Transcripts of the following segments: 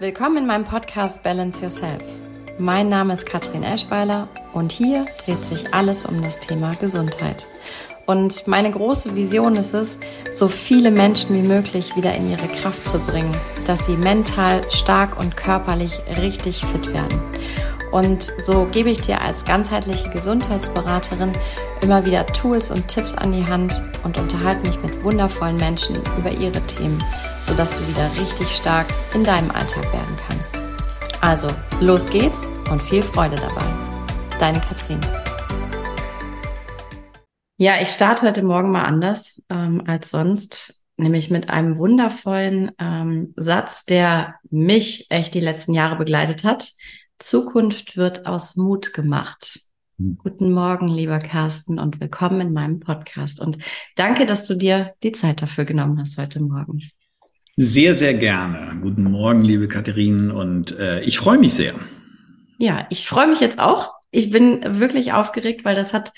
Willkommen in meinem Podcast Balance Yourself. Mein Name ist Katrin Eschweiler und hier dreht sich alles um das Thema Gesundheit. Und meine große Vision ist es, so viele Menschen wie möglich wieder in ihre Kraft zu bringen, dass sie mental stark und körperlich richtig fit werden. Und so gebe ich dir als ganzheitliche Gesundheitsberaterin immer wieder Tools und Tipps an die Hand und unterhalte mich mit wundervollen Menschen über ihre Themen, sodass du wieder richtig stark in deinem Alltag werden kannst. Also, los geht's und viel Freude dabei. Deine Katrin. Ja, ich starte heute Morgen mal anders ähm, als sonst, nämlich mit einem wundervollen ähm, Satz, der mich echt die letzten Jahre begleitet hat Zukunft wird aus Mut gemacht. Hm. Guten Morgen, lieber Carsten, und willkommen in meinem Podcast. Und danke, dass du dir die Zeit dafür genommen hast heute Morgen. Sehr, sehr gerne. Guten Morgen, liebe Katharine, und äh, ich freue mich sehr. Ja, ich freue mich jetzt auch. Ich bin wirklich aufgeregt, weil das hat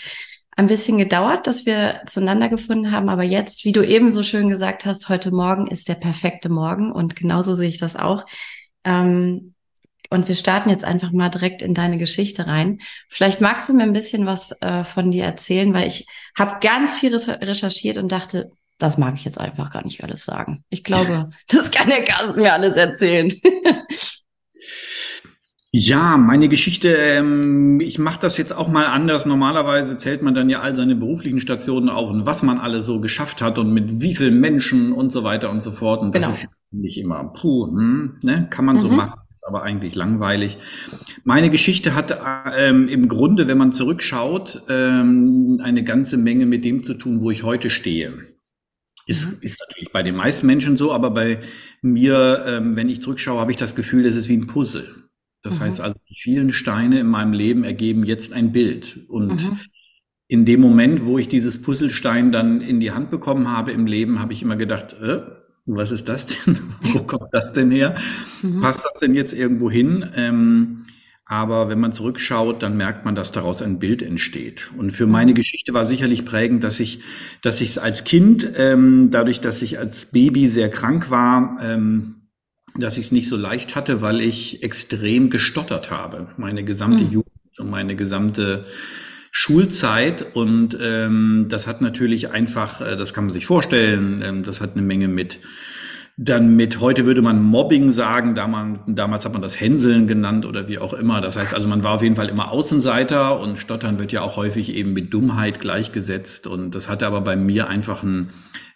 ein bisschen gedauert, dass wir zueinander gefunden haben. Aber jetzt, wie du eben so schön gesagt hast, heute Morgen ist der perfekte Morgen und genauso sehe ich das auch. Ähm, und wir starten jetzt einfach mal direkt in deine Geschichte rein. Vielleicht magst du mir ein bisschen was äh, von dir erzählen, weil ich habe ganz viel recherchiert und dachte, das mag ich jetzt einfach gar nicht alles sagen. Ich glaube, das kann der Carsten mir alles erzählen. Ja, meine Geschichte, ähm, ich mache das jetzt auch mal anders. Normalerweise zählt man dann ja all seine beruflichen Stationen auf und was man alles so geschafft hat und mit wie vielen Menschen und so weiter und so fort. Und das genau. ist nicht immer, puh, hm, ne, kann man mhm. so machen aber eigentlich langweilig. Meine Geschichte hat ähm, im Grunde, wenn man zurückschaut, ähm, eine ganze Menge mit dem zu tun, wo ich heute stehe. Ist, mhm. ist natürlich bei den meisten Menschen so, aber bei mir, ähm, wenn ich zurückschaue, habe ich das Gefühl, es ist wie ein Puzzle. Das mhm. heißt also, die vielen Steine in meinem Leben ergeben jetzt ein Bild. Und mhm. in dem Moment, wo ich dieses Puzzlestein dann in die Hand bekommen habe im Leben, habe ich immer gedacht, äh, was ist das denn? Wo kommt das denn her? Mhm. Passt das denn jetzt irgendwo hin? Ähm, aber wenn man zurückschaut, dann merkt man, dass daraus ein Bild entsteht. Und für meine. Geschichte war sicherlich prägend, dass ich, dass ich es als Kind, ähm, dadurch, dass ich als Baby sehr krank war, ähm, dass ich es nicht so leicht hatte, weil ich extrem gestottert habe. Meine gesamte mhm. Jugend und meine gesamte Schulzeit und ähm, das hat natürlich einfach, äh, das kann man sich vorstellen, ähm, das hat eine Menge mit dann mit, heute würde man Mobbing sagen, damals, damals hat man das Hänseln genannt oder wie auch immer. Das heißt also, man war auf jeden Fall immer Außenseiter und Stottern wird ja auch häufig eben mit Dummheit gleichgesetzt. Und das hatte aber bei mir einfach einen,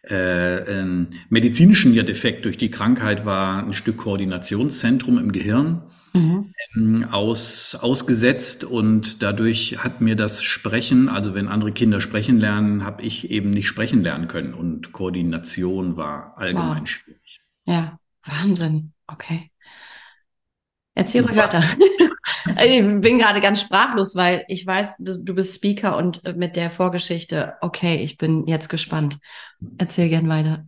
äh, einen medizinischen Defekt durch die Krankheit, war ein Stück Koordinationszentrum im Gehirn mhm. ähm, aus, ausgesetzt und dadurch hat mir das Sprechen, also wenn andere Kinder sprechen lernen, habe ich eben nicht sprechen lernen können und Koordination war allgemein wow. schwierig. Ja, Wahnsinn. Okay. Erzähl ruhig weiter. ich bin gerade ganz sprachlos, weil ich weiß, du bist Speaker und mit der Vorgeschichte, okay, ich bin jetzt gespannt. Erzähl gern weiter.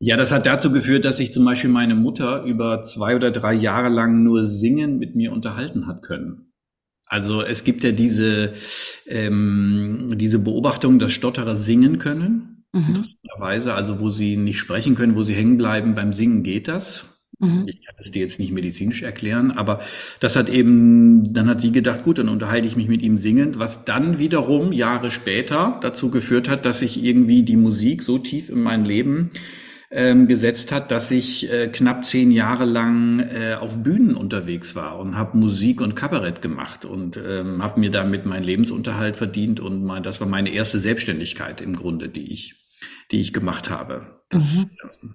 Ja, das hat dazu geführt, dass sich zum Beispiel meine Mutter über zwei oder drei Jahre lang nur singen mit mir unterhalten hat können. Also es gibt ja diese, ähm, diese Beobachtung, dass Stotterer singen können. Mhm. Also wo sie nicht sprechen können, wo sie hängen bleiben, beim Singen geht das. Mhm. Ich kann es dir jetzt nicht medizinisch erklären, aber das hat eben, dann hat sie gedacht, gut, dann unterhalte ich mich mit ihm singend, was dann wiederum Jahre später dazu geführt hat, dass ich irgendwie die Musik so tief in mein Leben ähm, gesetzt hat, dass ich äh, knapp zehn Jahre lang äh, auf Bühnen unterwegs war und habe Musik und Kabarett gemacht und ähm, habe mir damit meinen Lebensunterhalt verdient und mein, das war meine erste Selbstständigkeit im Grunde, die ich, die ich gemacht habe. Das, mhm. Ähm,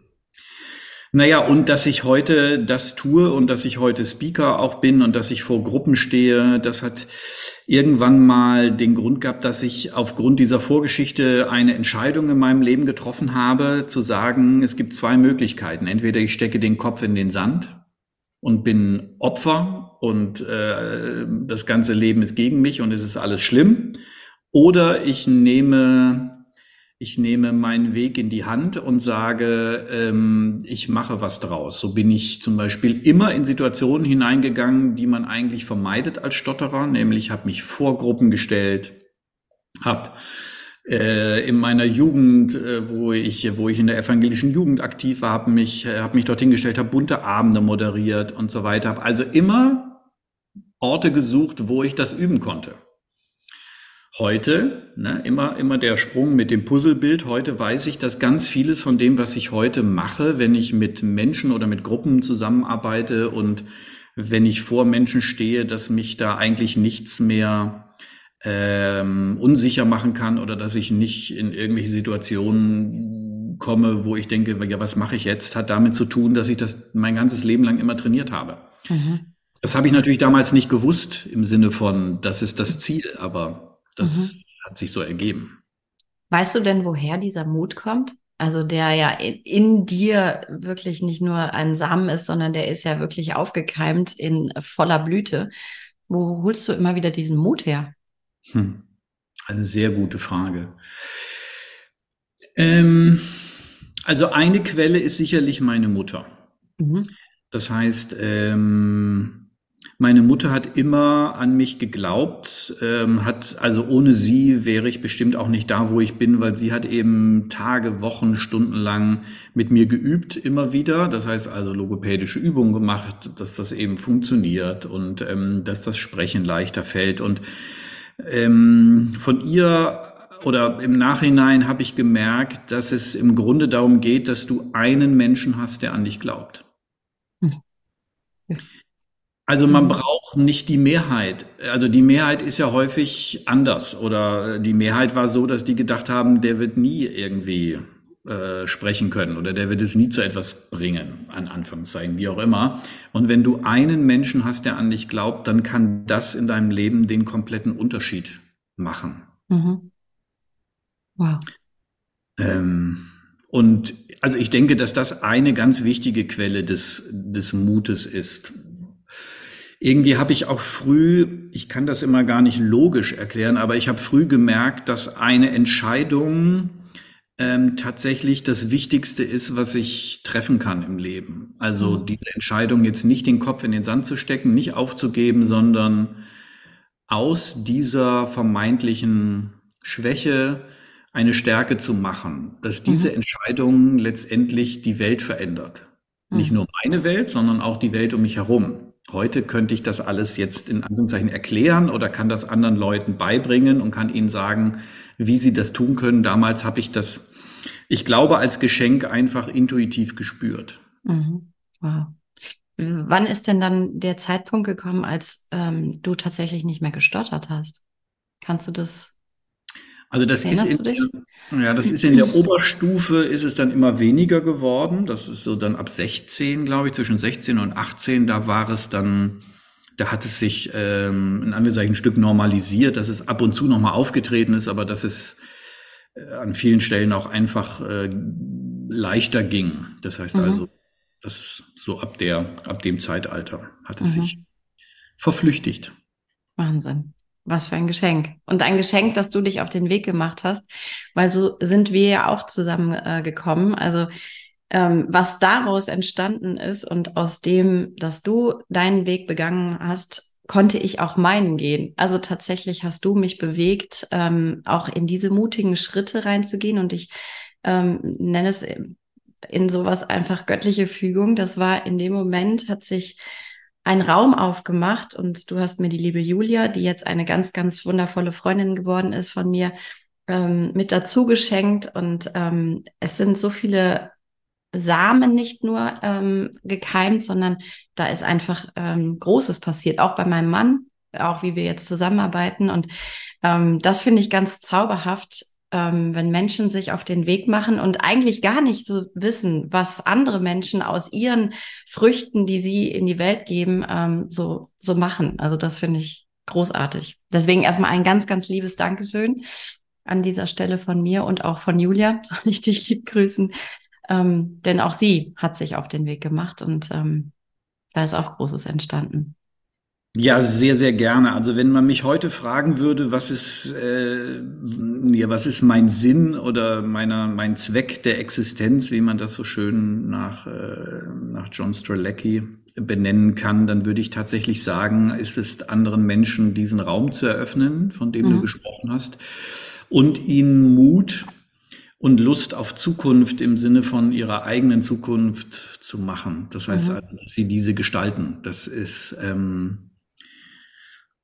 naja, und dass ich heute das tue und dass ich heute Speaker auch bin und dass ich vor Gruppen stehe, das hat irgendwann mal den Grund gehabt, dass ich aufgrund dieser Vorgeschichte eine Entscheidung in meinem Leben getroffen habe, zu sagen, es gibt zwei Möglichkeiten. Entweder ich stecke den Kopf in den Sand und bin Opfer und äh, das ganze Leben ist gegen mich und es ist alles schlimm, oder ich nehme ich nehme meinen Weg in die Hand und sage, ähm, ich mache was draus. So bin ich zum Beispiel immer in Situationen hineingegangen, die man eigentlich vermeidet als Stotterer, nämlich habe mich vor Gruppen gestellt, habe äh, in meiner Jugend, äh, wo ich, wo ich in der evangelischen Jugend aktiv war, habe mich, habe mich dorthin gestellt, habe bunte Abende moderiert und so weiter. Habe also immer Orte gesucht, wo ich das üben konnte. Heute, ne, immer, immer der Sprung mit dem Puzzlebild. Heute weiß ich, dass ganz vieles von dem, was ich heute mache, wenn ich mit Menschen oder mit Gruppen zusammenarbeite und wenn ich vor Menschen stehe, dass mich da eigentlich nichts mehr ähm, unsicher machen kann oder dass ich nicht in irgendwelche Situationen komme, wo ich denke, ja, was mache ich jetzt, hat damit zu tun, dass ich das mein ganzes Leben lang immer trainiert habe. Mhm. Das habe ich natürlich damals nicht gewusst im Sinne von, das ist das Ziel, aber das mhm. hat sich so ergeben. Weißt du denn, woher dieser Mut kommt? Also der ja in, in, dir wirklich nicht nur ein Samen ist, sondern der ist ja wirklich aufgekeimt in voller Blüte. Wo holst du immer wieder diesen Mut her? Hm. Eine sehr gute Frage. Ähm, also eine Quelle ist sicherlich meine Mutter. Mhm. Das heißt, ähm, meine Mutter hat immer an mich geglaubt, ähm, hat, also ohne sie wäre ich bestimmt auch nicht da, wo ich bin, weil sie hat eben Tage, Wochen, Stunden lang mit mir geübt, immer wieder. Das heißt also logopädische Übungen gemacht, dass das eben funktioniert und ähm, dass das Sprechen leichter fällt. Und ähm, von ihr oder im Nachhinein habe ich gemerkt, dass es im Grunde darum geht, dass du einen Menschen hast, der an dich glaubt. Hm. Also man braucht nicht die Mehrheit. Also die Mehrheit ist ja häufig anders oder die Mehrheit war so, dass die gedacht haben, der wird nie irgendwie äh, sprechen können oder der wird es nie zu etwas bringen, an Anführungszeichen, wie auch immer. Und wenn du einen Menschen hast, der an dich glaubt, dann kann das in deinem Leben den kompletten Unterschied machen. Mhm. Wow. Ähm, und also ich denke, dass das eine ganz wichtige Quelle des, des Mutes ist. Irgendwie habe ich auch früh, ich kann das immer gar nicht logisch erklären, aber ich habe früh gemerkt, dass eine Entscheidung ähm, tatsächlich das Wichtigste ist, was ich treffen kann im Leben. Also mhm. diese Entscheidung jetzt nicht den Kopf in den Sand zu stecken, nicht aufzugeben, sondern aus dieser vermeintlichen Schwäche eine Stärke zu machen, dass diese mhm. Entscheidung letztendlich die Welt verändert. Mhm. Nicht nur meine Welt, sondern auch die Welt um mich herum. Heute könnte ich das alles jetzt in Anführungszeichen erklären oder kann das anderen Leuten beibringen und kann ihnen sagen, wie sie das tun können. Damals habe ich das ich glaube, als Geschenk einfach intuitiv gespürt. Mhm. Wow. Wann ist denn dann der Zeitpunkt gekommen, als ähm, du tatsächlich nicht mehr gestottert hast? Kannst du das? Also das ist in, ja, das ist in der Oberstufe ist es dann immer weniger geworden. Das ist so dann ab 16, glaube ich, zwischen 16 und 18, da war es dann, da hat es sich ähm, in Anführungszeichen ein Stück normalisiert, dass es ab und zu nochmal aufgetreten ist, aber das ist äh, an vielen Stellen auch einfach äh, leichter ging. Das heißt mhm. also, das so ab der, ab dem Zeitalter hat es mhm. sich verflüchtigt. Wahnsinn. Was für ein Geschenk. Und ein Geschenk, dass du dich auf den Weg gemacht hast, weil so sind wir ja auch zusammengekommen. Äh, also ähm, was daraus entstanden ist und aus dem, dass du deinen Weg begangen hast, konnte ich auch meinen gehen. Also tatsächlich hast du mich bewegt, ähm, auch in diese mutigen Schritte reinzugehen und ich ähm, nenne es in sowas einfach göttliche Fügung. Das war in dem Moment, hat sich ein Raum aufgemacht und du hast mir die liebe Julia, die jetzt eine ganz, ganz wundervolle Freundin geworden ist von mir, ähm, mit dazu geschenkt und ähm, es sind so viele Samen nicht nur ähm, gekeimt, sondern da ist einfach ähm, Großes passiert, auch bei meinem Mann, auch wie wir jetzt zusammenarbeiten. Und ähm, das finde ich ganz zauberhaft, ähm, wenn Menschen sich auf den Weg machen und eigentlich gar nicht so wissen, was andere Menschen aus ihren Früchten, die sie in die Welt geben, ähm, so, so machen. Also das finde ich großartig. Deswegen erstmal ein ganz, ganz liebes Dankeschön an dieser Stelle von mir und auch von Julia. Soll ich dich lieb grüßen? Ähm, denn auch sie hat sich auf den Weg gemacht und ähm, da ist auch Großes entstanden. Ja, sehr, sehr gerne. Also wenn man mich heute fragen würde, was ist, äh, ja, was ist mein Sinn oder meiner, mein Zweck der Existenz, wie man das so schön nach, äh, nach John Strzelecki benennen kann, dann würde ich tatsächlich sagen, ist es anderen Menschen diesen Raum zu eröffnen, von dem mhm. du gesprochen hast und ihnen Mut und Lust auf Zukunft im Sinne von ihrer eigenen Zukunft zu machen. Das heißt mhm. also, dass sie diese gestalten. Das ist ähm,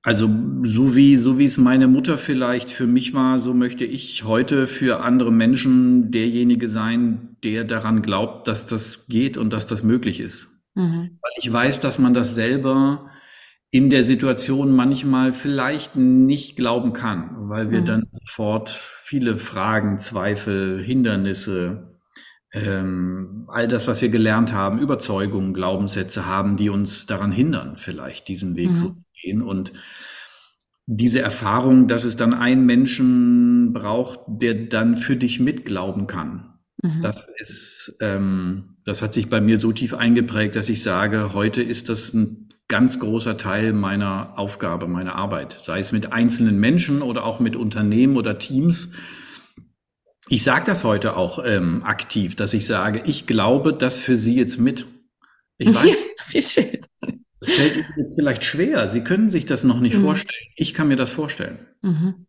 also so wie so wie es meine Mutter vielleicht für mich war, so möchte ich heute für andere Menschen derjenige sein, der daran glaubt, dass das geht und dass das möglich ist. Mhm. Weil ich weiß, dass man das selber in der Situation manchmal vielleicht nicht glauben kann, weil wir mhm. dann sofort viele Fragen, Zweifel, Hindernisse, ähm, all das, was wir gelernt haben, Überzeugungen, Glaubenssätze haben, die uns daran hindern, vielleicht diesen Weg mhm. so zu gehen. Und diese Erfahrung, dass es dann einen Menschen braucht, der dann für dich mitglauben kann. Mhm. Das ist, ähm, das hat sich bei mir so tief eingeprägt, dass ich sage, heute ist das ein ganz großer Teil meiner Aufgabe, meiner Arbeit, sei es mit einzelnen Menschen oder auch mit Unternehmen oder Teams. Ich sage das heute auch ähm, aktiv, dass ich sage, ich glaube das für Sie jetzt mit. Ich weiß, ja, wie schön. Es fällt Ihnen jetzt vielleicht schwer. Sie können sich das noch nicht mhm. vorstellen. Ich kann mir das vorstellen. Mhm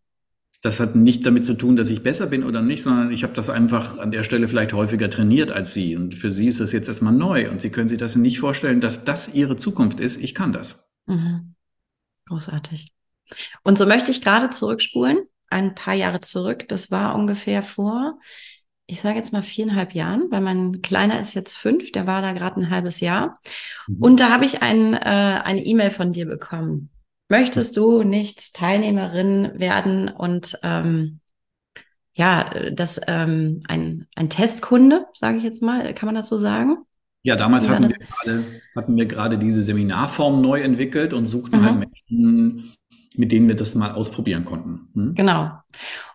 das hat nichts damit zu tun, dass ich besser bin oder nicht, sondern ich habe das einfach an der Stelle vielleicht häufiger trainiert als Sie. Und für Sie ist das jetzt erstmal neu und Sie können sich das nicht vorstellen, dass das Ihre Zukunft ist. Ich kann das. Mhm. Großartig. Und so möchte ich gerade zurückspulen, ein paar Jahre zurück. Das war ungefähr vor, ich sage jetzt mal viereinhalb Jahren, weil mein Kleiner ist jetzt fünf, der war da gerade ein halbes Jahr. Mhm. Und da habe ich ein, äh, eine E-Mail von dir bekommen möchtest du nicht Teilnehmerin werden und ähm, ja, das ähm, ein, ein Testkunde, sage ich jetzt mal, kann man das so sagen? Ja, damals hatten wir, gerade, hatten wir gerade diese Seminarform neu entwickelt und suchten halt mhm. halt Menschen, mit denen wir das mal ausprobieren konnten. Hm? Genau.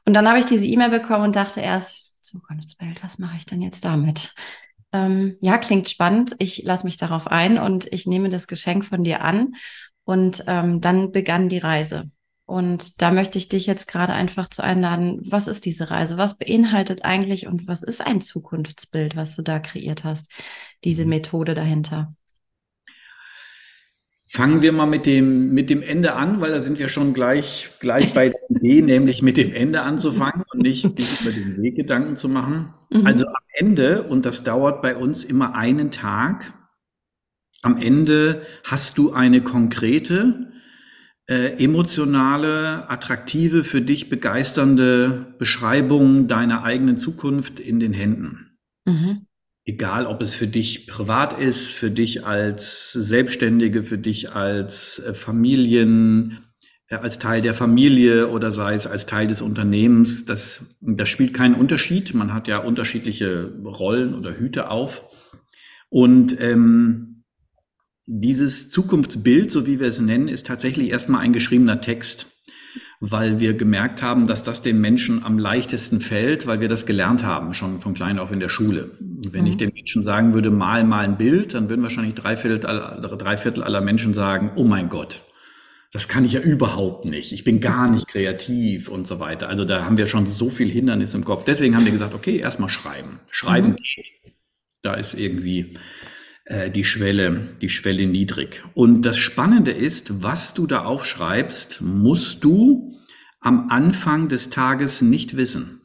Und dann habe ich diese E-Mail bekommen und dachte erst, Zukunftswelt, was mache ich denn jetzt damit? Ähm, ja, klingt spannend. Ich lasse mich darauf ein und ich nehme das Geschenk von dir an und ähm, dann begann die Reise. Und da möchte ich dich jetzt gerade einfach zu einladen. Was ist diese Reise? Was beinhaltet eigentlich und was ist ein Zukunftsbild, was du da kreiert hast? Diese mhm. Methode dahinter. Fangen wir mal mit dem, mit dem Ende an, weil da sind wir schon gleich, gleich bei der Idee, nämlich mit dem Ende anzufangen und nicht über den Weg Gedanken zu machen. Mhm. Also am Ende, und das dauert bei uns immer einen Tag, am Ende hast du eine konkrete, äh, emotionale, attraktive, für dich begeisternde Beschreibung deiner eigenen Zukunft in den Händen. Mhm. Egal, ob es für dich privat ist, für dich als Selbstständige, für dich als äh, Familien, äh, als Teil der Familie oder sei es als Teil des Unternehmens, das, das spielt keinen Unterschied. Man hat ja unterschiedliche Rollen oder Hüte auf. Und ähm, dieses Zukunftsbild, so wie wir es nennen, ist tatsächlich erstmal ein geschriebener Text, weil wir gemerkt haben, dass das den Menschen am leichtesten fällt, weil wir das gelernt haben, schon von klein auf in der Schule. Wenn mhm. ich den Menschen sagen würde, mal mal ein Bild, dann würden wahrscheinlich drei Viertel, aller, drei Viertel aller Menschen sagen, oh mein Gott, das kann ich ja überhaupt nicht. Ich bin gar nicht kreativ und so weiter. Also da haben wir schon so viel Hindernis im Kopf. Deswegen haben wir gesagt, okay, erstmal schreiben. Schreiben mhm. geht. Da ist irgendwie die Schwelle, die Schwelle niedrig. Und das Spannende ist, was du da aufschreibst, musst du am Anfang des Tages nicht wissen.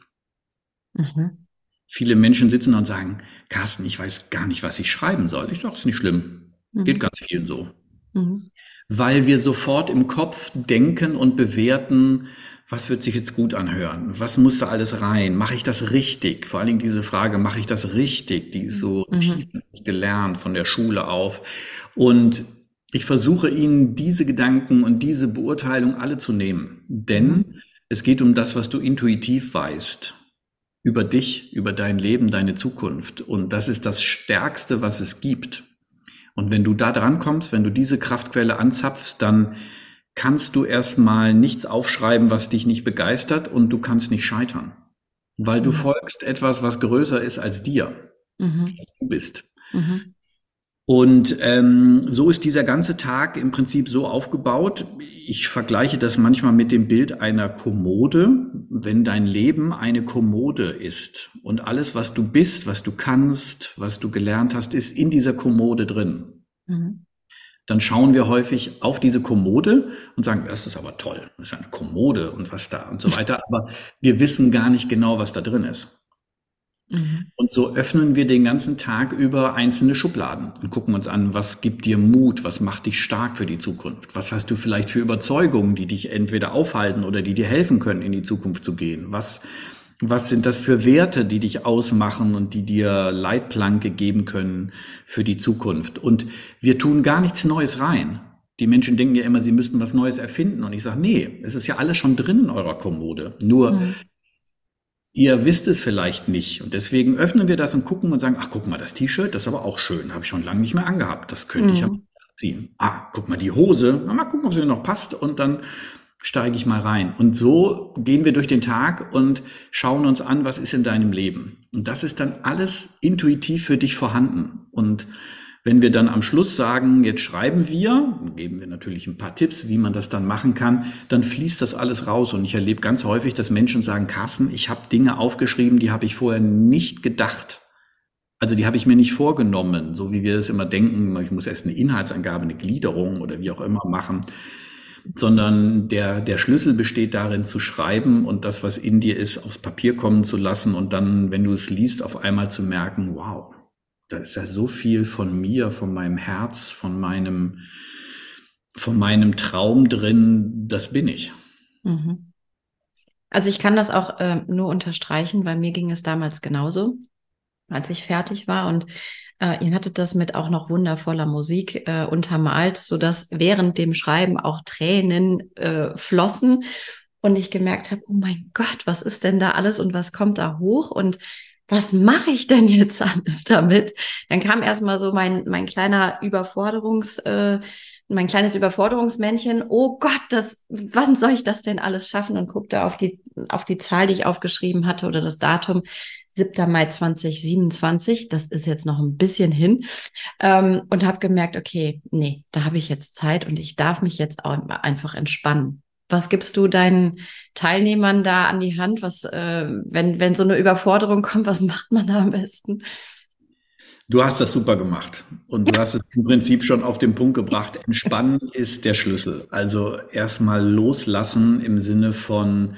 Mhm. Viele Menschen sitzen und sagen, Carsten, ich weiß gar nicht, was ich schreiben soll. Ich sage, ist nicht schlimm. Mhm. Geht ganz vielen so. Mhm. Weil wir sofort im Kopf denken und bewerten, was wird sich jetzt gut anhören? Was muss da alles rein? Mache ich das richtig? Vor allen Dingen diese Frage, mache ich das richtig? Die ist so mhm. tief gelernt von der Schule auf. Und ich versuche Ihnen diese Gedanken und diese Beurteilung alle zu nehmen. Denn mhm. es geht um das, was du intuitiv weißt. Über dich, über dein Leben, deine Zukunft. Und das ist das Stärkste, was es gibt. Und wenn du da dran kommst, wenn du diese Kraftquelle anzapfst, dann kannst du erstmal nichts aufschreiben, was dich nicht begeistert und du kannst nicht scheitern, weil du mhm. folgst etwas, was größer ist als dir, mhm. als du bist. Mhm. Und ähm, so ist dieser ganze Tag im Prinzip so aufgebaut. Ich vergleiche das manchmal mit dem Bild einer Kommode. Wenn dein Leben eine Kommode ist und alles, was du bist, was du kannst, was du gelernt hast, ist in dieser Kommode drin. Mhm dann schauen wir häufig auf diese Kommode und sagen, das ist aber toll, das ist eine Kommode und was da und so weiter. Aber wir wissen gar nicht genau, was da drin ist. Mhm. Und so öffnen wir den ganzen Tag über einzelne Schubladen und gucken uns an, was gibt dir Mut, was macht dich stark für die Zukunft, was hast du vielleicht für Überzeugungen, die dich entweder aufhalten oder die dir helfen können, in die Zukunft zu gehen, was, was sind das für Werte, die dich ausmachen und die dir Leitplanke geben können für die Zukunft. Und wir tun gar nichts Neues rein. Die Menschen denken ja immer, sie müssten was Neues erfinden. Und ich sage, nee, es ist ja alles schon drin in eurer Kommode. Nur mhm. Ihr wisst es vielleicht nicht und deswegen öffnen wir das und gucken und sagen, ach guck mal, das T-Shirt, das ist aber auch schön, habe ich schon lange nicht mehr angehabt, das könnte mhm. ich ja ziehen. Ah, guck mal die Hose, mal gucken, ob sie mir noch passt und dann steige ich mal rein. Und so gehen wir durch den Tag und schauen uns an, was ist in deinem Leben. Und das ist dann alles intuitiv für dich vorhanden. Und wenn wir dann am Schluss sagen, jetzt schreiben wir, geben wir natürlich ein paar Tipps, wie man das dann machen kann, dann fließt das alles raus. Und ich erlebe ganz häufig, dass Menschen sagen, Carsten, ich habe Dinge aufgeschrieben, die habe ich vorher nicht gedacht. Also die habe ich mir nicht vorgenommen, so wie wir es immer denken, ich muss erst eine Inhaltsangabe, eine Gliederung oder wie auch immer machen, sondern der, der Schlüssel besteht darin zu schreiben und das, was in dir ist, aufs Papier kommen zu lassen und dann, wenn du es liest, auf einmal zu merken, wow, da ist ja so viel von mir, von meinem Herz, von meinem, von meinem Traum drin, das bin ich. Mhm. Also ich kann das auch äh, nur unterstreichen, weil mir ging es damals genauso, als ich fertig war und äh, ihr hattet das mit auch noch wundervoller Musik äh, untermalt, sodass während dem Schreiben auch Tränen äh, flossen und ich gemerkt habe, oh mein Gott, was ist denn da alles und was kommt da hoch? Und was mache ich denn jetzt alles damit? Dann kam erstmal so mein, mein kleiner Überforderungs, äh, mein kleines Überforderungsmännchen. Oh Gott, das, wann soll ich das denn alles schaffen? Und guckte auf die, auf die Zahl, die ich aufgeschrieben hatte oder das Datum. 7. Mai 2027, das ist jetzt noch ein bisschen hin, ähm, und habe gemerkt, okay, nee, da habe ich jetzt Zeit und ich darf mich jetzt auch einfach entspannen. Was gibst du deinen Teilnehmern da an die Hand? Was, äh, wenn, wenn so eine Überforderung kommt, was macht man da am besten? Du hast das super gemacht und du hast es im Prinzip schon auf den Punkt gebracht. Entspannen ist der Schlüssel. Also erstmal loslassen im Sinne von,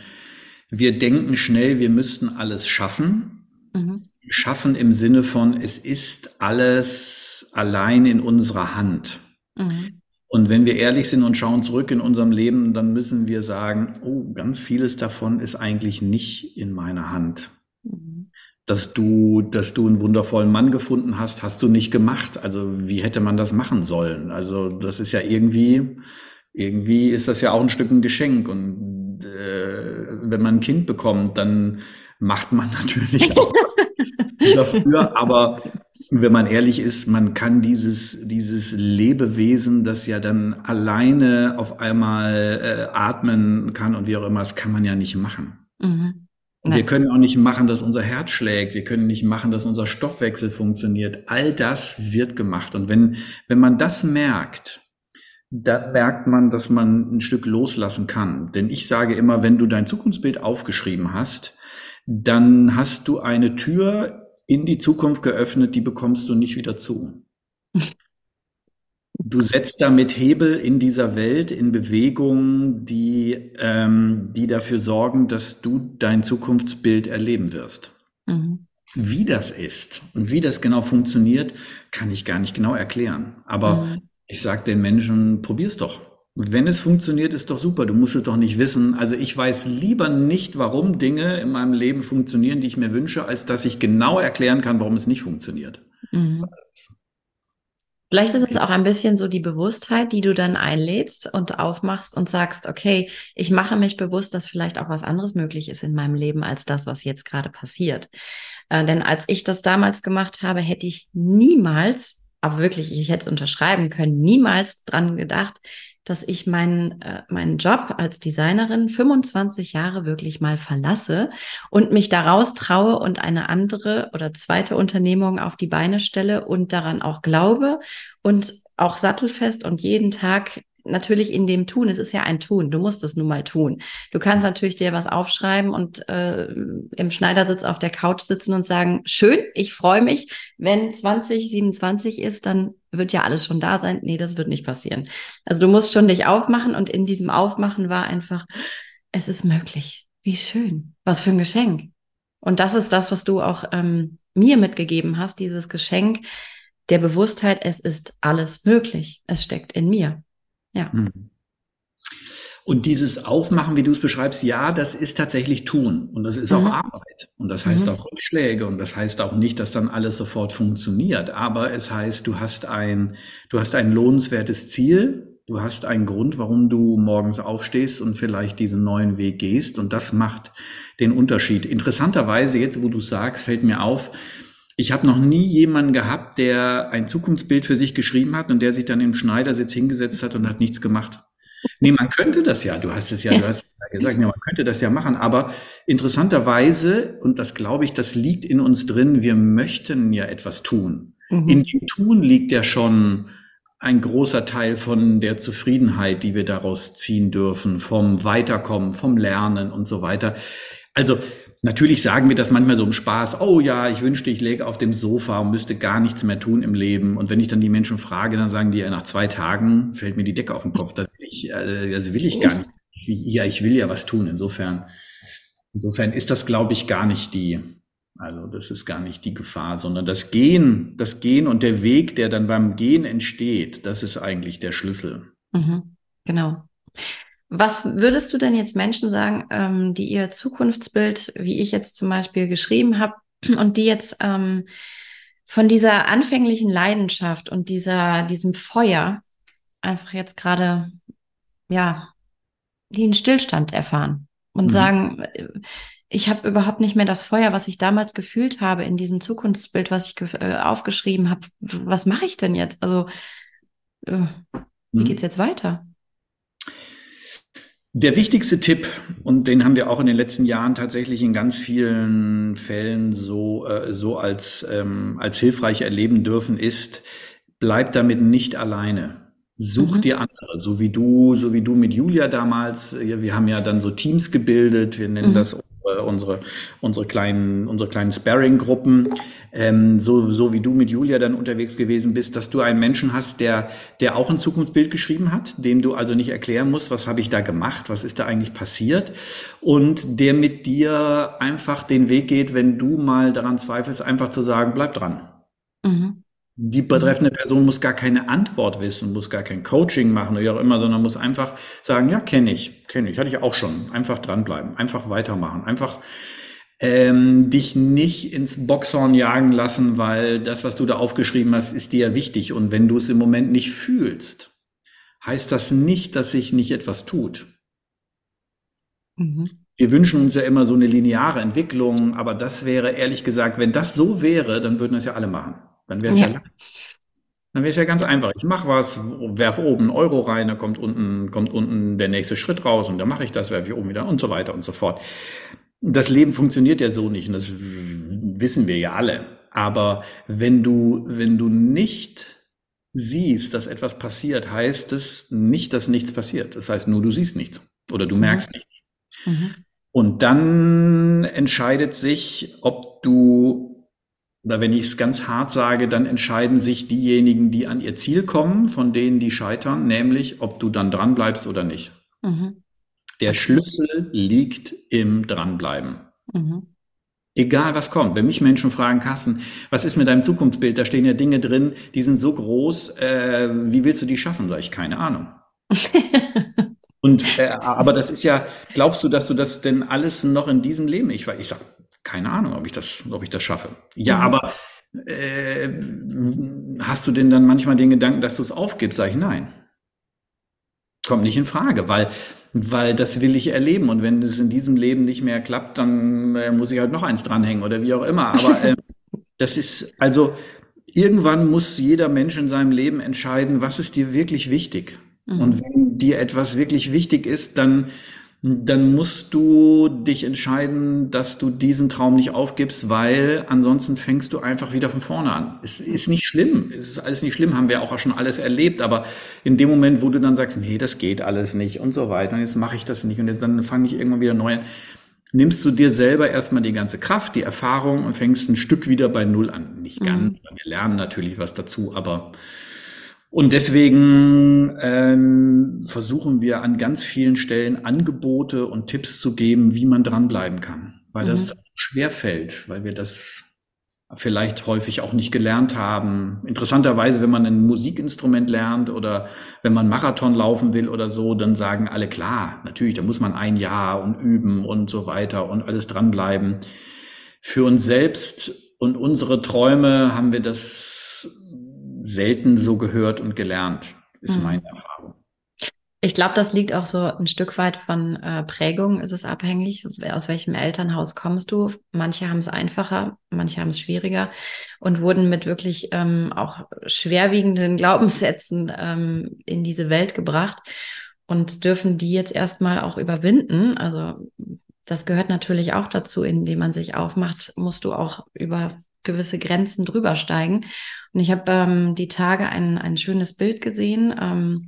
wir denken schnell, wir müssten alles schaffen. Mhm. Schaffen im Sinne von, es ist alles allein in unserer Hand. Mhm. Und wenn wir ehrlich sind und schauen zurück in unserem Leben, dann müssen wir sagen, oh, ganz vieles davon ist eigentlich nicht in meiner Hand. Mhm. Dass du, dass du einen wundervollen Mann gefunden hast, hast du nicht gemacht. Also wie hätte man das machen sollen? Also das ist ja irgendwie, irgendwie ist das ja auch ein Stück ein Geschenk. Und äh, wenn man ein Kind bekommt, dann macht man natürlich auch dafür. Aber wenn man ehrlich ist, man kann dieses, dieses Lebewesen, das ja dann alleine auf einmal äh, atmen kann und wie auch immer, das kann man ja nicht machen. Mhm. Wir können auch nicht machen, dass unser Herz schlägt. Wir können nicht machen, dass unser Stoffwechsel funktioniert. All das wird gemacht. Und wenn, wenn man das merkt, da merkt man, dass man ein Stück loslassen kann. Denn ich sage immer, wenn du dein Zukunftsbild aufgeschrieben hast, dann hast du eine Tür in die Zukunft geöffnet, die bekommst du nicht wieder zu. Du setzt damit Hebel in dieser Welt in Bewegung, die, ähm, die dafür sorgen, dass du dein Zukunftsbild erleben wirst. Mhm. Wie das ist und wie das genau funktioniert, kann ich gar nicht genau erklären. Aber mhm. ich sage den Menschen, probier's doch. Wenn es funktioniert, ist doch super. Du musst es doch nicht wissen. Also ich weiß lieber nicht, warum Dinge in meinem Leben funktionieren, die ich mir wünsche, als dass ich genau erklären kann, warum es nicht funktioniert. Mhm. Vielleicht ist es auch ein bisschen so die Bewusstheit, die du dann einlädst und aufmachst und sagst, okay, ich mache mich bewusst, dass vielleicht auch was anderes möglich ist in meinem Leben als das, was jetzt gerade passiert. Äh, denn als ich das damals gemacht habe, hätte ich niemals, aber wirklich, ich hätte es unterschreiben können, niemals dran gedacht, dass ich meinen, äh, meinen Job als Designerin 25 Jahre wirklich mal verlasse und mich daraus traue und eine andere oder zweite Unternehmung auf die Beine stelle und daran auch glaube und auch sattelfest und jeden Tag natürlich in dem Tun, es ist ja ein Tun, du musst es nun mal tun. Du kannst natürlich dir was aufschreiben und äh, im Schneidersitz auf der Couch sitzen und sagen, schön, ich freue mich, wenn 2027 ist, dann wird ja alles schon da sein. Nee, das wird nicht passieren. Also du musst schon dich aufmachen und in diesem Aufmachen war einfach, es ist möglich. Wie schön. Was für ein Geschenk. Und das ist das, was du auch ähm, mir mitgegeben hast, dieses Geschenk der Bewusstheit, es ist alles möglich. Es steckt in mir. Ja. Mhm. Und dieses Aufmachen, wie du es beschreibst, ja, das ist tatsächlich tun. Und das ist mhm. auch Arbeit. Und das heißt mhm. auch Rückschläge. Und das heißt auch nicht, dass dann alles sofort funktioniert. Aber es heißt, du hast ein, du hast ein lohnenswertes Ziel. Du hast einen Grund, warum du morgens aufstehst und vielleicht diesen neuen Weg gehst. Und das macht den Unterschied. Interessanterweise, jetzt wo du sagst, fällt mir auf, ich habe noch nie jemanden gehabt, der ein Zukunftsbild für sich geschrieben hat und der sich dann im Schneidersitz hingesetzt hat und hat nichts gemacht. Nee, man könnte das ja, du hast es ja, du hast es ja gesagt, ja, man könnte das ja machen, aber interessanterweise, und das glaube ich, das liegt in uns drin, wir möchten ja etwas tun. Mhm. In dem Tun liegt ja schon ein großer Teil von der Zufriedenheit, die wir daraus ziehen dürfen, vom Weiterkommen, vom Lernen und so weiter. Also natürlich sagen wir das manchmal so im Spaß, oh ja, ich wünschte, ich läge auf dem Sofa und müsste gar nichts mehr tun im Leben. Und wenn ich dann die Menschen frage, dann sagen die ja, nach zwei Tagen fällt mir die Decke auf den Kopf. Das will ich, äh, also will ich gar nicht. Ja, ich will ja was tun. Insofern, insofern ist das, glaube ich, gar nicht die, also das ist gar nicht die Gefahr, sondern das Gehen, das Gehen und der Weg, der dann beim Gehen entsteht, das ist eigentlich der Schlüssel. Mhm, genau. Was würdest du denn jetzt Menschen sagen, ähm, die ihr Zukunftsbild, wie ich jetzt zum Beispiel geschrieben habe, und die jetzt ähm, von dieser anfänglichen Leidenschaft und dieser, diesem Feuer einfach jetzt gerade, ja, die einen Stillstand erfahren und mhm. sagen, ich habe überhaupt nicht mehr das Feuer, was ich damals gefühlt habe in diesem Zukunftsbild, was ich äh, aufgeschrieben habe. Was mache ich denn jetzt? Also, äh, wie mhm. geht's jetzt weiter? Der wichtigste Tipp, und den haben wir auch in den letzten Jahren tatsächlich in ganz vielen Fällen so, äh, so als, ähm, als hilfreich erleben dürfen, ist, bleib damit nicht alleine. Such mhm. dir andere, so wie du, so wie du mit Julia damals. Wir haben ja dann so Teams gebildet. Wir nennen mhm. das unsere, unsere kleinen, unsere kleinen Sparring-Gruppen, ähm, so, so wie du mit Julia dann unterwegs gewesen bist, dass du einen Menschen hast, der, der auch ein Zukunftsbild geschrieben hat, dem du also nicht erklären musst, was habe ich da gemacht, was ist da eigentlich passiert und der mit dir einfach den Weg geht, wenn du mal daran zweifelst, einfach zu sagen, bleib dran. Mhm. Die betreffende Person muss gar keine Antwort wissen, muss gar kein Coaching machen oder wie auch immer, sondern muss einfach sagen, ja, kenne ich, kenne ich, hatte ich auch schon. Einfach dranbleiben, einfach weitermachen, einfach ähm, dich nicht ins Boxhorn jagen lassen, weil das, was du da aufgeschrieben hast, ist dir wichtig. Und wenn du es im Moment nicht fühlst, heißt das nicht, dass sich nicht etwas tut. Mhm. Wir wünschen uns ja immer so eine lineare Entwicklung, aber das wäre ehrlich gesagt, wenn das so wäre, dann würden es ja alle machen. Dann wäre es ja. ja, dann wäre es ja ganz einfach. Ich mache was, werfe oben einen Euro rein, da kommt unten, kommt unten der nächste Schritt raus und dann mache ich das, werfe ich oben wieder und so weiter und so fort. Das Leben funktioniert ja so nicht und das wissen wir ja alle. Aber wenn du, wenn du nicht siehst, dass etwas passiert, heißt es nicht, dass nichts passiert. Das heißt nur, du siehst nichts oder du merkst mhm. nichts. Mhm. Und dann entscheidet sich, ob du oder wenn ich es ganz hart sage, dann entscheiden sich diejenigen, die an ihr Ziel kommen, von denen die scheitern, nämlich ob du dann dran bleibst oder nicht. Mhm. Der Schlüssel liegt im Dranbleiben. Mhm. Egal was kommt. Wenn mich Menschen fragen, Carsten, was ist mit deinem Zukunftsbild? Da stehen ja Dinge drin, die sind so groß, äh, wie willst du die schaffen? Sag ich, keine Ahnung. Und äh, aber das ist ja, glaubst du, dass du das denn alles noch in diesem Leben? Ich, ich sag, keine Ahnung, ob ich das, ob ich das schaffe. Ja, mhm. aber äh, hast du denn dann manchmal den Gedanken, dass du es aufgibst? Sag ich nein. Kommt nicht in Frage, weil, weil das will ich erleben. Und wenn es in diesem Leben nicht mehr klappt, dann äh, muss ich halt noch eins dranhängen oder wie auch immer. Aber äh, das ist, also irgendwann muss jeder Mensch in seinem Leben entscheiden, was ist dir wirklich wichtig. Mhm. Und wenn dir etwas wirklich wichtig ist, dann dann musst du dich entscheiden, dass du diesen Traum nicht aufgibst, weil ansonsten fängst du einfach wieder von vorne an. Es ist nicht schlimm, es ist alles nicht schlimm, haben wir auch schon alles erlebt, aber in dem Moment, wo du dann sagst, nee, das geht alles nicht und so weiter, und jetzt mache ich das nicht und jetzt dann fange ich irgendwann wieder neu an, nimmst du dir selber erstmal die ganze Kraft, die Erfahrung und fängst ein Stück wieder bei Null an. Nicht ganz, mhm. wir lernen natürlich was dazu, aber und deswegen ähm, versuchen wir an ganz vielen Stellen Angebote und Tipps zu geben, wie man dranbleiben kann, weil mhm. das schwer fällt, weil wir das vielleicht häufig auch nicht gelernt haben. Interessanterweise, wenn man ein Musikinstrument lernt oder wenn man Marathon laufen will oder so, dann sagen alle, klar, natürlich, da muss man ein Jahr und üben und so weiter und alles dranbleiben. Für uns selbst und unsere Träume haben wir das selten so gehört und gelernt, ist mhm. meine Erfahrung. Ich glaube, das liegt auch so ein Stück weit von äh, Prägung, ist es abhängig, aus welchem Elternhaus kommst du. Manche haben es einfacher, manche haben es schwieriger und wurden mit wirklich ähm, auch schwerwiegenden Glaubenssätzen ähm, in diese Welt gebracht und dürfen die jetzt erstmal auch überwinden. Also das gehört natürlich auch dazu, indem man sich aufmacht, musst du auch über gewisse Grenzen drüber steigen. Und ich habe ähm, die Tage ein, ein schönes Bild gesehen. Ähm,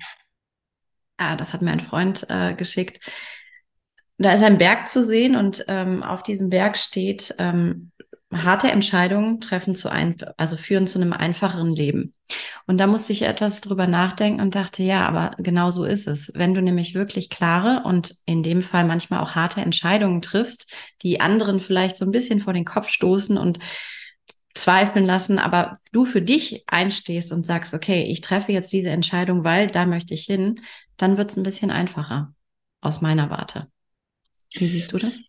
ah, das hat mir ein Freund äh, geschickt. Da ist ein Berg zu sehen und ähm, auf diesem Berg steht, ähm, harte Entscheidungen treffen zu ein, also führen zu einem einfacheren Leben. Und da musste ich etwas drüber nachdenken und dachte, ja, aber genau so ist es. Wenn du nämlich wirklich klare und in dem Fall manchmal auch harte Entscheidungen triffst, die anderen vielleicht so ein bisschen vor den Kopf stoßen und zweifeln lassen, aber du für dich einstehst und sagst, okay, ich treffe jetzt diese Entscheidung, weil da möchte ich hin, dann wird es ein bisschen einfacher aus meiner Warte. Wie siehst du das?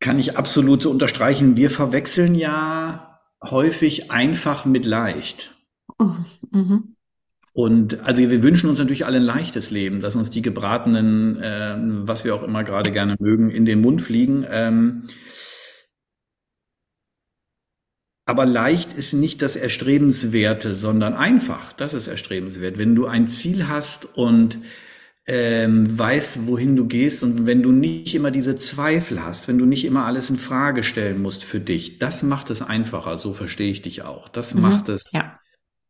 Kann ich absolut so unterstreichen. Wir verwechseln ja häufig einfach mit leicht. Mhm. mhm. Und also wir wünschen uns natürlich alle ein leichtes Leben, dass uns die gebratenen, äh, was wir auch immer gerade gerne mögen, in den Mund fliegen. Ähm, aber leicht ist nicht das Erstrebenswerte, sondern einfach. Das ist erstrebenswert. Wenn du ein Ziel hast und ähm, weißt, wohin du gehst und wenn du nicht immer diese Zweifel hast, wenn du nicht immer alles in Frage stellen musst für dich, das macht es einfacher. So verstehe ich dich auch. Das mhm, macht es, ja.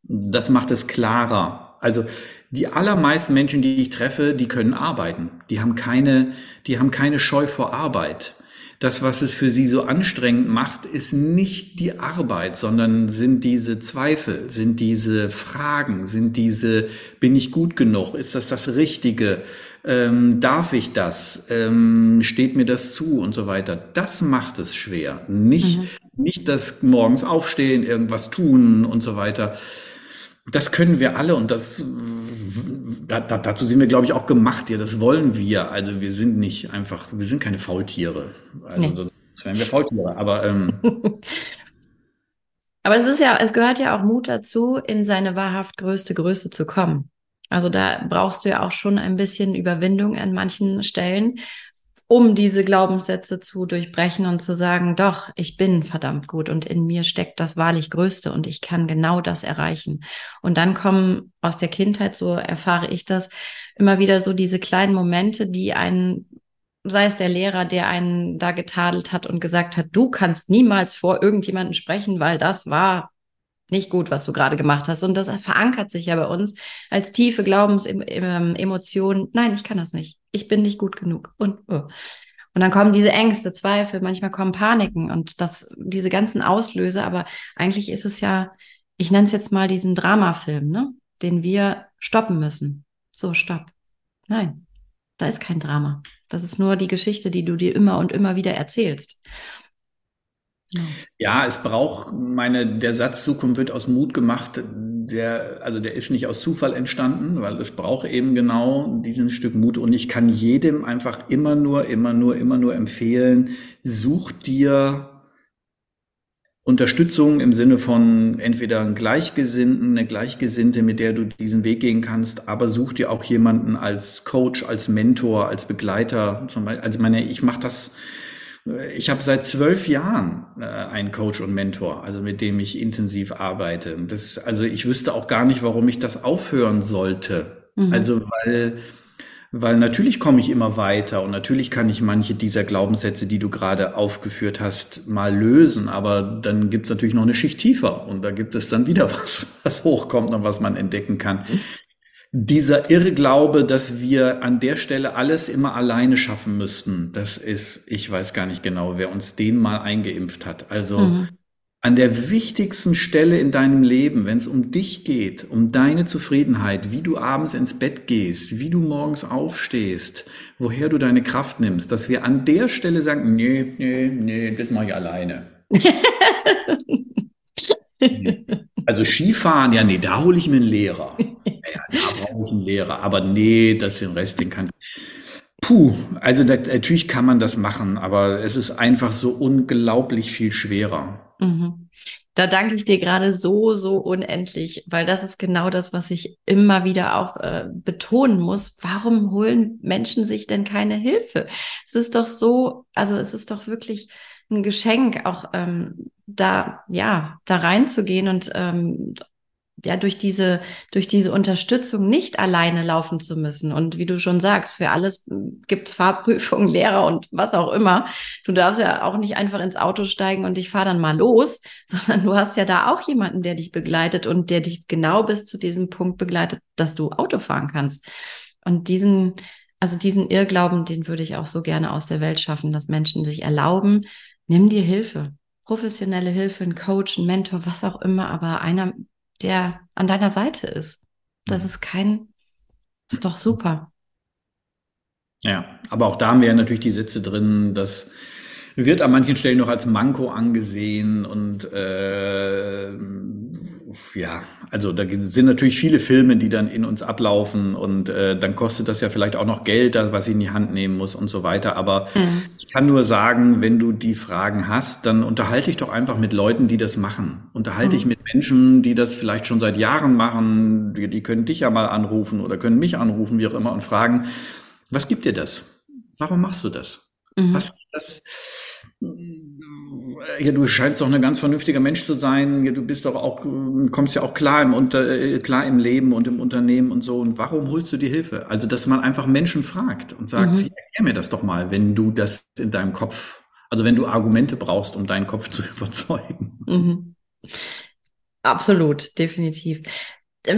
das macht es klarer. Also die allermeisten Menschen, die ich treffe, die können arbeiten. Die haben keine, die haben keine Scheu vor Arbeit das, was es für sie so anstrengend macht, ist nicht die Arbeit, sondern sind diese Zweifel, sind diese Fragen, sind diese, bin ich gut genug? Ist das das Richtige? Ähm, darf ich das? Ähm, steht mir das zu und so weiter? Das macht es schwer. Nicht, mhm. nicht das morgens aufstehen, irgendwas tun und so weiter. Das können wir alle und das da, da, dazu sind wir, glaube ich, auch gemacht. Ja, das wollen wir. Also wir sind nicht einfach, wir sind keine Faultiere. Also nee. sonst wären wir Faultiere. Aber ähm, aber es ist ja, es gehört ja auch Mut dazu, in seine wahrhaft größte Größe zu kommen. Also da brauchst du ja auch schon ein bisschen Überwindung an manchen Stellen, um diese Glaubenssätze zu durchbrechen und zu sagen, doch, ich bin verdammt gut und in mir steckt das wahrlich Größte und ich kann genau das erreichen. Und dann kommen aus der Kindheit, so erfahre ich das, immer wieder so diese kleinen Momente, die einen, sei es der Lehrer, der einen da getadelt hat und gesagt hat, du kannst niemals vor irgendjemanden sprechen, weil das war nicht gut, was du gerade gemacht hast. Und das verankert sich ja bei uns als tiefe Glaubensemotion. Nein, ich kann das nicht. Ich bin nicht gut genug. Und, oh. und dann kommen diese Ängste, Zweifel, manchmal kommen Paniken und das, diese ganzen Auslöse. Aber eigentlich ist es ja, ich nenne es jetzt mal diesen Dramafilm, ne? den wir stoppen müssen. So, stopp. Nein, da ist kein Drama. Das ist nur die Geschichte, die du dir immer und immer wieder erzählst. Ja, es braucht meine, der Satz Zukunft wird aus Mut gemacht, der, also der ist nicht aus Zufall entstanden, weil es braucht eben genau diesen Stück Mut und ich kann jedem einfach immer nur, immer nur, immer nur empfehlen, such dir Unterstützung im Sinne von entweder einen Gleichgesinnten, eine Gleichgesinnte, mit der du diesen Weg gehen kannst, aber such dir auch jemanden als Coach, als Mentor, als Begleiter. Also meine, ich mache das ich habe seit zwölf Jahren äh, einen Coach und Mentor, also mit dem ich intensiv arbeite. Das, also ich wüsste auch gar nicht, warum ich das aufhören sollte. Mhm. Also weil, Weil natürlich komme ich immer weiter und natürlich kann ich manche dieser Glaubenssätze, die du gerade aufgeführt hast, mal lösen. Aber dann gibt es natürlich noch eine Schicht tiefer und da gibt es dann wieder was, was hochkommt und was man entdecken kann. Mhm. Dieser Irrglaube, dass wir an der Stelle alles immer alleine schaffen müssten, das ist, ich weiß gar nicht genau, wer uns den mal eingeimpft hat. Also mhm an der wichtigsten Stelle in deinem Leben, wenn es um dich geht, um deine Zufriedenheit, wie du abends ins Bett gehst, wie du morgens aufstehst, woher du deine Kraft nimmst, dass wir an der Stelle sagen, nee, nee, nee, das mache ich alleine. also Skifahren, ja, nee, da hole ich mir einen Lehrer. Da brauche ich einen Lehrer. Aber nee, das den Rest, den kann Puh, also da, natürlich kann man das machen, aber es ist einfach so unglaublich viel schwerer. Mhm. Da danke ich dir gerade so, so unendlich, weil das ist genau das, was ich immer wieder auch äh, betonen muss. Warum holen Menschen sich denn keine Hilfe? Es ist doch so, also es ist doch wirklich ein Geschenk, auch ähm, da, ja, da reinzugehen und ähm, ja durch diese durch diese Unterstützung nicht alleine laufen zu müssen. Und wie du schon sagst für alles gibt's Fahrprüfungen Lehrer und was auch immer. Du darfst ja auch nicht einfach ins Auto steigen und ich fahr dann mal los sondern du hast ja da auch jemanden der dich begleitet und der dich genau bis zu diesem Punkt begleitet dass du Auto fahren kannst. Und diesen also diesen Irrglauben den würde ich auch so gerne aus der Welt schaffen dass Menschen sich erlauben nimm dir Hilfe. Professionelle Hilfe, ein Coach, ein Mentor, was auch immer, aber einer, der an deiner Seite ist. Das ist kein, ist doch super. Ja, aber auch da haben wir ja natürlich die Sätze drin, dass wird an manchen Stellen noch als Manko angesehen und äh, ja, also da sind natürlich viele Filme, die dann in uns ablaufen und äh, dann kostet das ja vielleicht auch noch Geld, was ich in die Hand nehmen muss und so weiter. Aber mhm. ich kann nur sagen, wenn du die Fragen hast, dann unterhalte dich doch einfach mit Leuten, die das machen. Unterhalte dich mhm. mit Menschen, die das vielleicht schon seit Jahren machen. Die, die können dich ja mal anrufen oder können mich anrufen, wie auch immer, und fragen, was gibt dir das? Warum machst du das? Mhm. Was das? Ja, du scheinst doch ein ganz vernünftiger Mensch zu sein. Ja, du bist doch auch, kommst ja auch klar im, Unter, äh, klar im Leben und im Unternehmen und so. Und warum holst du dir Hilfe? Also, dass man einfach Menschen fragt und sagt, mhm. erklär mir das doch mal, wenn du das in deinem Kopf, also wenn du Argumente brauchst, um deinen Kopf zu überzeugen. Mhm. Absolut, definitiv.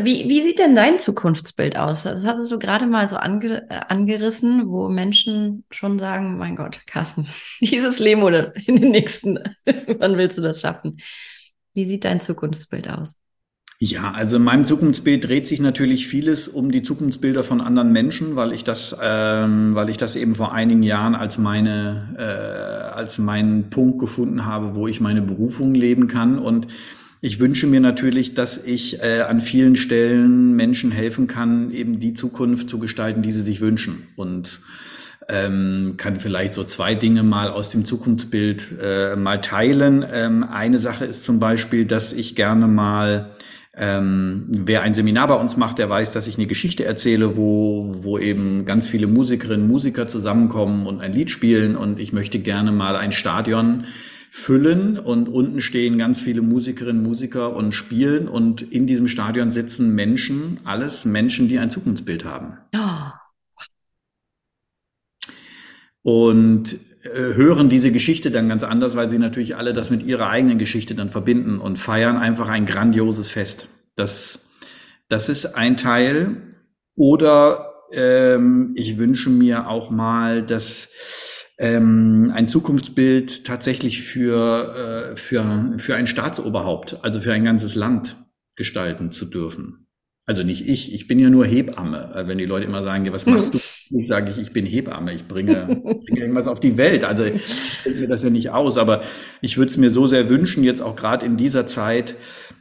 Wie, wie sieht denn dein Zukunftsbild aus? Das hattest du gerade mal so ange, äh, angerissen, wo Menschen schon sagen, mein Gott, Carsten, dieses Leben oder in den nächsten, wann willst du das schaffen? Wie sieht dein Zukunftsbild aus? Ja, also in meinem Zukunftsbild dreht sich natürlich vieles um die Zukunftsbilder von anderen Menschen, weil ich das, ähm, weil ich das eben vor einigen Jahren als meine, äh, als meinen Punkt gefunden habe, wo ich meine Berufung leben kann und ich wünsche mir natürlich, dass ich äh, an vielen Stellen Menschen helfen kann, eben die Zukunft zu gestalten, die sie sich wünschen. Und ähm, kann vielleicht so zwei Dinge mal aus dem Zukunftsbild äh, mal teilen. Ähm, eine Sache ist zum Beispiel, dass ich gerne mal ähm, wer ein Seminar bei uns macht, der weiß, dass ich eine Geschichte erzähle, wo, wo eben ganz viele Musikerinnen, Musiker zusammenkommen und ein Lied spielen. Und ich möchte gerne mal ein Stadion füllen und unten stehen ganz viele Musikerinnen, Musiker und spielen und in diesem Stadion sitzen Menschen, alles Menschen, die ein Zukunftsbild haben. Oh. Und äh, hören diese Geschichte dann ganz anders, weil sie natürlich alle das mit ihrer eigenen Geschichte dann verbinden und feiern einfach ein grandioses Fest. Das, das ist ein Teil. Oder ähm, ich wünsche mir auch mal, dass ähm, ein Zukunftsbild tatsächlich für, äh, für, für ein Staatsoberhaupt, also für ein ganzes Land gestalten zu dürfen. Also nicht ich, ich bin ja nur Hebamme. Äh, wenn die Leute immer sagen, was machst du? Ich sage ich, ich bin Hebamme, ich bringe, bringe irgendwas auf die Welt. Also ich denke mir das ja nicht aus, aber ich würde es mir so sehr wünschen, jetzt auch gerade in dieser Zeit,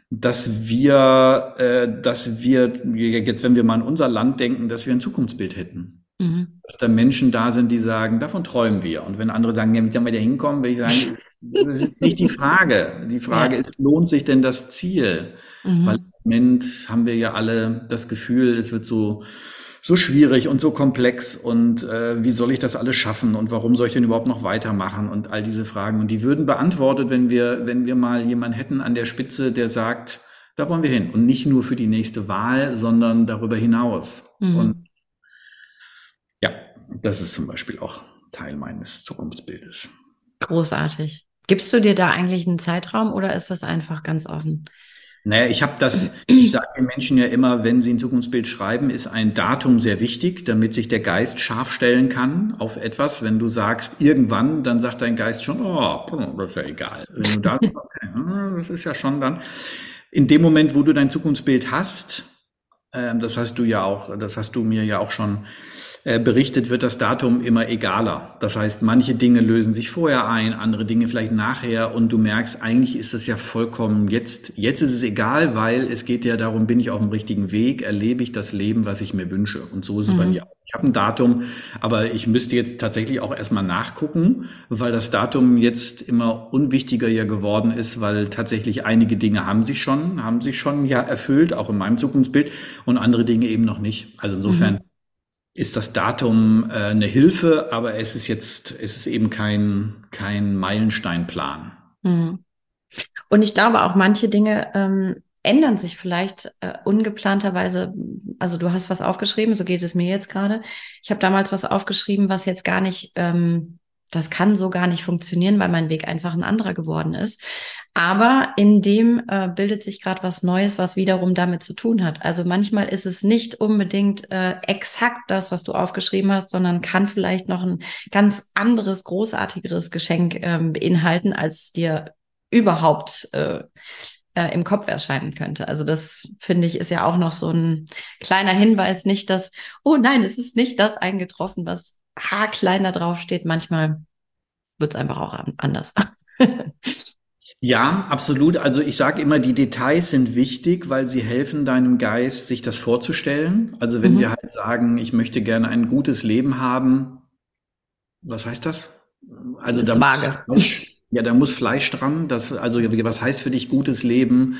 dass wir, äh, dass wir, jetzt wenn wir mal an unser Land denken, dass wir ein Zukunftsbild hätten. Mhm. Dass da Menschen da sind, die sagen, davon träumen wir. Und wenn andere sagen, ja, wie sollen wir da hinkommen, will ich sagen, das ist nicht die Frage. Die Frage ja. ist, lohnt sich denn das Ziel? Mhm. Weil im Moment haben wir ja alle das Gefühl, es wird so, so schwierig und so komplex und äh, wie soll ich das alles schaffen und warum soll ich denn überhaupt noch weitermachen und all diese Fragen. Und die würden beantwortet, wenn wir, wenn wir mal jemanden hätten an der Spitze, der sagt, da wollen wir hin. Und nicht nur für die nächste Wahl, sondern darüber hinaus. Mhm. Und Ja, das ist zum Beispiel auch Teil meines Zukunftsbildes. Großartig. Gibst du dir da eigentlich einen Zeitraum oder ist das einfach ganz offen? Naja, ich habe das, ich sage den Menschen ja immer, wenn sie ein Zukunftsbild schreiben, ist ein Datum sehr wichtig, damit sich der Geist scharf stellen kann auf etwas. Wenn du sagst irgendwann, dann sagt dein Geist schon, oh, das ist ja egal. Wenn du da, okay, hm, das ist ja schon dann. In dem Moment, wo du dein Zukunftsbild hast, das hast du ja auch, das hast du mir ja auch schon äh, berichtet, wird das Datum immer egaler. Das heißt, manche Dinge lösen sich vorher ein, andere Dinge vielleicht nachher und du merkst, eigentlich ist das ja vollkommen jetzt, jetzt ist es egal, weil es geht ja darum, bin ich auf dem richtigen Weg, erlebe ich das Leben, was ich mir wünsche. Und so ist es mhm. bei mir auch. Ich habe ein Datum, aber ich müsste jetzt tatsächlich auch erstmal nachgucken, weil das Datum jetzt immer unwichtiger ja geworden ist, weil tatsächlich einige Dinge haben sich schon, haben sich schon ja erfüllt, auch in meinem Zukunftsbild und andere Dinge eben noch nicht. Also insofern mhm ist das Datum äh, eine Hilfe, aber es ist jetzt, es ist eben kein, kein Meilensteinplan. Mhm. Und ich glaube auch manche Dinge ähm, ändern sich vielleicht äh, ungeplanterweise. Also du hast was aufgeschrieben, so geht es mir jetzt gerade. Ich habe damals was aufgeschrieben, was jetzt gar nicht ähm, das kann so gar nicht funktionieren, weil mein Weg einfach ein anderer geworden ist. Aber in dem äh, bildet sich gerade was Neues, was wiederum damit zu tun hat. Also manchmal ist es nicht unbedingt äh, exakt das, was du aufgeschrieben hast, sondern kann vielleicht noch ein ganz anderes, großartigeres Geschenk ähm, beinhalten, als dir überhaupt äh, äh, im Kopf erscheinen könnte. Also das finde ich ist ja auch noch so ein kleiner Hinweis, nicht dass, oh nein, es ist nicht das eingetroffen, was haarklein da drauf steht. Manchmal wird es einfach auch anders. Ja, absolut. Also ich sage immer, die Details sind wichtig, weil sie helfen deinem Geist, sich das vorzustellen. Also wenn mhm. wir halt sagen, ich möchte gerne ein gutes Leben haben, was heißt das? Also das da, vage. Ja, da muss Fleisch dran. Das, also was heißt für dich gutes Leben?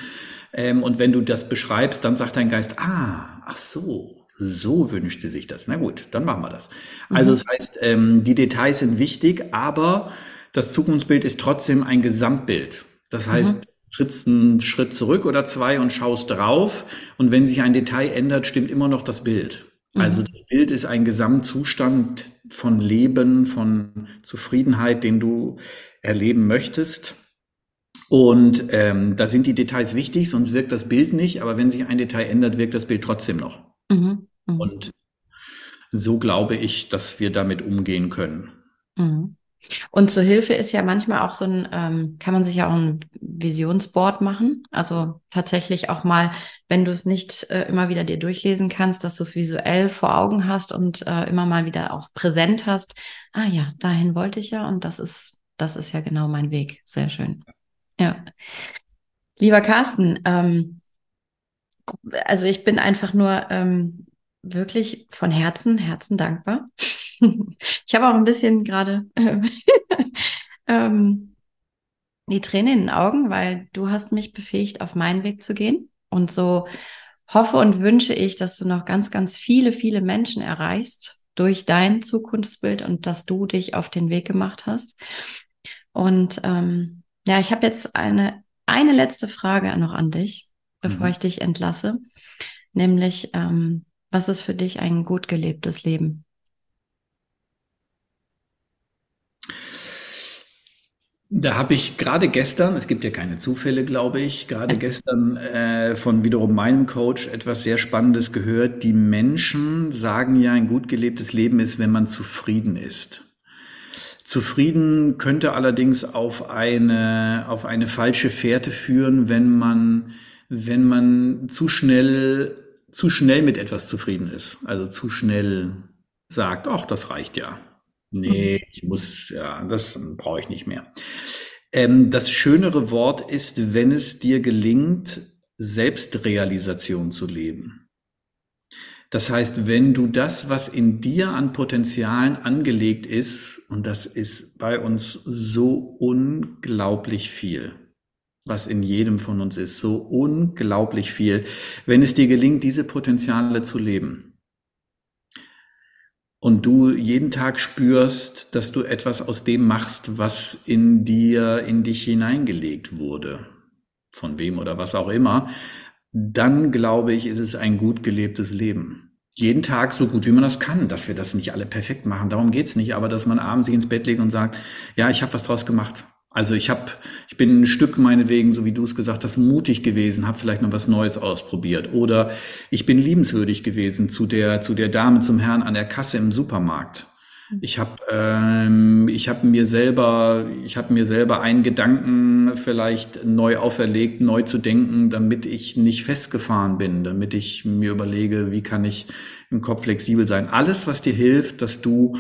Ähm, und wenn du das beschreibst, dann sagt dein Geist, ah, ach so, so wünscht sie sich das. Na gut, dann machen wir das. Also mhm. das heißt, ähm, die Details sind wichtig, aber das Zukunftsbild ist trotzdem ein Gesamtbild. Das heißt, mhm. trittst einen Schritt zurück oder zwei und schaust drauf. Und wenn sich ein Detail ändert, stimmt immer noch das Bild. Mhm. Also das Bild ist ein Gesamtzustand von Leben, von Zufriedenheit, den du erleben möchtest. Und ähm, da sind die Details wichtig, sonst wirkt das Bild nicht. Aber wenn sich ein Detail ändert, wirkt das Bild trotzdem noch. Mhm. Mhm. Und so glaube ich, dass wir damit umgehen können. Mhm. Und zur Hilfe ist ja manchmal auch so ein, ähm, kann man sich ja auch ein Visionsboard machen. Also tatsächlich auch mal, wenn du es nicht äh, immer wieder dir durchlesen kannst, dass du es visuell vor Augen hast und äh, immer mal wieder auch präsent hast. Ah ja, dahin wollte ich ja und das ist, das ist ja genau mein Weg. Sehr schön. Ja. Lieber Carsten, ähm, also ich bin einfach nur ähm, wirklich von Herzen, Herzen dankbar. ich habe auch ein bisschen gerade äh, ähm, die Tränen in den Augen, weil du hast mich befähigt, auf meinen Weg zu gehen. Und so hoffe und wünsche ich, dass du noch ganz, ganz viele, viele Menschen erreichst durch dein Zukunftsbild und dass du dich auf den Weg gemacht hast. Und ähm, ja, ich habe jetzt eine, eine letzte Frage noch an dich bevor mhm. ich dich entlasse, nämlich ähm, was ist für dich ein gut gelebtes Leben? Da habe ich gerade gestern, es gibt ja keine Zufälle, glaube ich, gerade gestern äh, von wiederum meinem Coach etwas sehr Spannendes gehört. Die Menschen sagen ja, ein gut gelebtes Leben ist, wenn man zufrieden ist. Zufrieden könnte allerdings auf eine, auf eine falsche Fährte führen, wenn man wenn man zu schnell, zu schnell mit etwas zufrieden ist. Also zu schnell sagt, ach, das reicht ja. Nee, mhm. ich muss, ja, das brauche ich nicht mehr. Ähm, das schönere Wort ist, wenn es dir gelingt, Selbstrealisation zu leben. Das heißt, wenn du das, was in dir an Potenzialen angelegt ist, und das ist bei uns so unglaublich viel, was in jedem von uns ist, so unglaublich viel, wenn es dir gelingt, diese Potenziale zu leben. Und du jeden Tag spürst, dass du etwas aus dem machst, was in dir, in dich hineingelegt wurde, von wem oder was auch immer, dann glaube ich, ist es ein gut gelebtes Leben. jeden Tag so gut wie man das kann, dass wir das nicht alle perfekt machen. Darum geht's nicht, aber dass man abends sich ins Bett legt und sagt, ja, ich habe was draus gemacht. Also ich habe, ich bin ein Stück meinetwegen, so wie du es gesagt hast, mutig gewesen, habe vielleicht noch was Neues ausprobiert. Oder ich bin liebenswürdig gewesen zu der, zu der Dame, zum Herrn an der Kasse im Supermarkt. Ich habe ähm, ich habe mir selber ich habe mir selber einen Gedanken vielleicht neu auferlegt, neu zu denken, damit ich nicht festgefahren bin, damit ich mir überlege, wie kann ich im Kopf flexibel sein. Alles, was dir hilft, dass du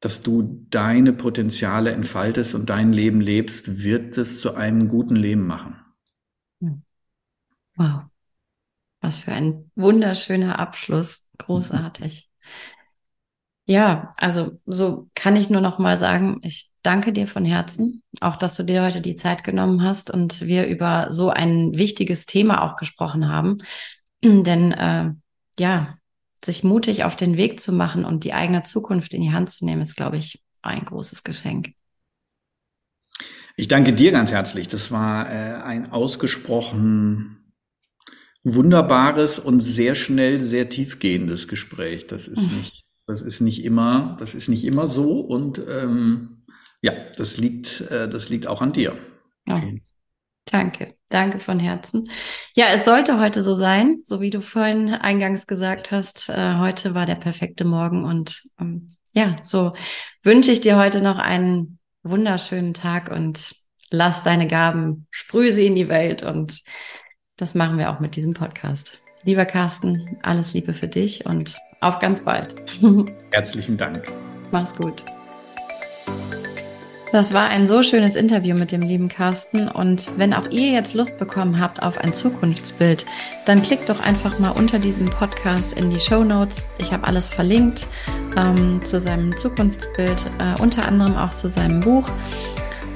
dass du deine Potenziale entfaltest und dein Leben lebst, wird es zu einem guten Leben machen. Hm. Wow. Was für ein wunderschöner Abschluss. Großartig. Ja, also so kann ich nur noch mal sagen, ich danke dir von Herzen, auch dass du dir heute die Zeit genommen hast und wir über so ein wichtiges Thema auch gesprochen haben. Denn äh, ja, sich mutig auf den Weg zu machen und die eigene Zukunft in die Hand zu nehmen, ist, glaube ich, ein großes Geschenk. Ich danke dir ganz herzlich. Das war äh, ein ausgesprochen wunderbares und sehr schnell sehr tiefgehendes Gespräch. Das ist mhm. nicht, das ist nicht immer, das ist nicht immer so und ähm, ja, das liegt, äh, das liegt auch an dir. Ja. Danke, danke von Herzen. Ja, es sollte heute so sein, so wie du vorhin eingangs gesagt hast. Äh, heute war der perfekte Morgen und ähm, ja, so wünsche ich dir heute noch einen wunderschönen Tag und lass deine Gaben, sprühe sie in die Welt und das machen wir auch mit diesem Podcast. Lieber Carsten, alles Liebe für dich und auf ganz bald. Herzlichen Dank. Mach's gut. Das war ein so schönes Interview mit dem lieben Carsten. Und wenn auch ihr jetzt Lust bekommen habt auf ein Zukunftsbild, dann klickt doch einfach mal unter diesem Podcast in die Show Notes. Ich habe alles verlinkt ähm, zu seinem Zukunftsbild, äh, unter anderem auch zu seinem Buch.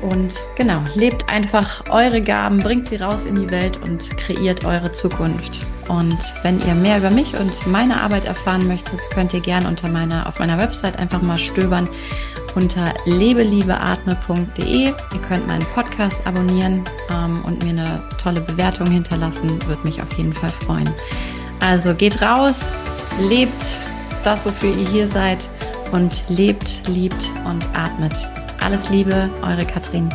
Und genau, lebt einfach eure Gaben, bringt sie raus in die Welt und kreiert eure Zukunft. Und wenn ihr mehr über mich und meine Arbeit erfahren möchtet, könnt ihr gerne unter meiner, auf meiner Website einfach mal stöbern unter lebeliebeatme.de. Ihr könnt meinen Podcast abonnieren ähm, und mir eine tolle Bewertung hinterlassen. Würde mich auf jeden Fall freuen. Also geht raus, lebt das, wofür ihr hier seid und lebt, liebt und atmet. Alles Liebe, eure Katrin.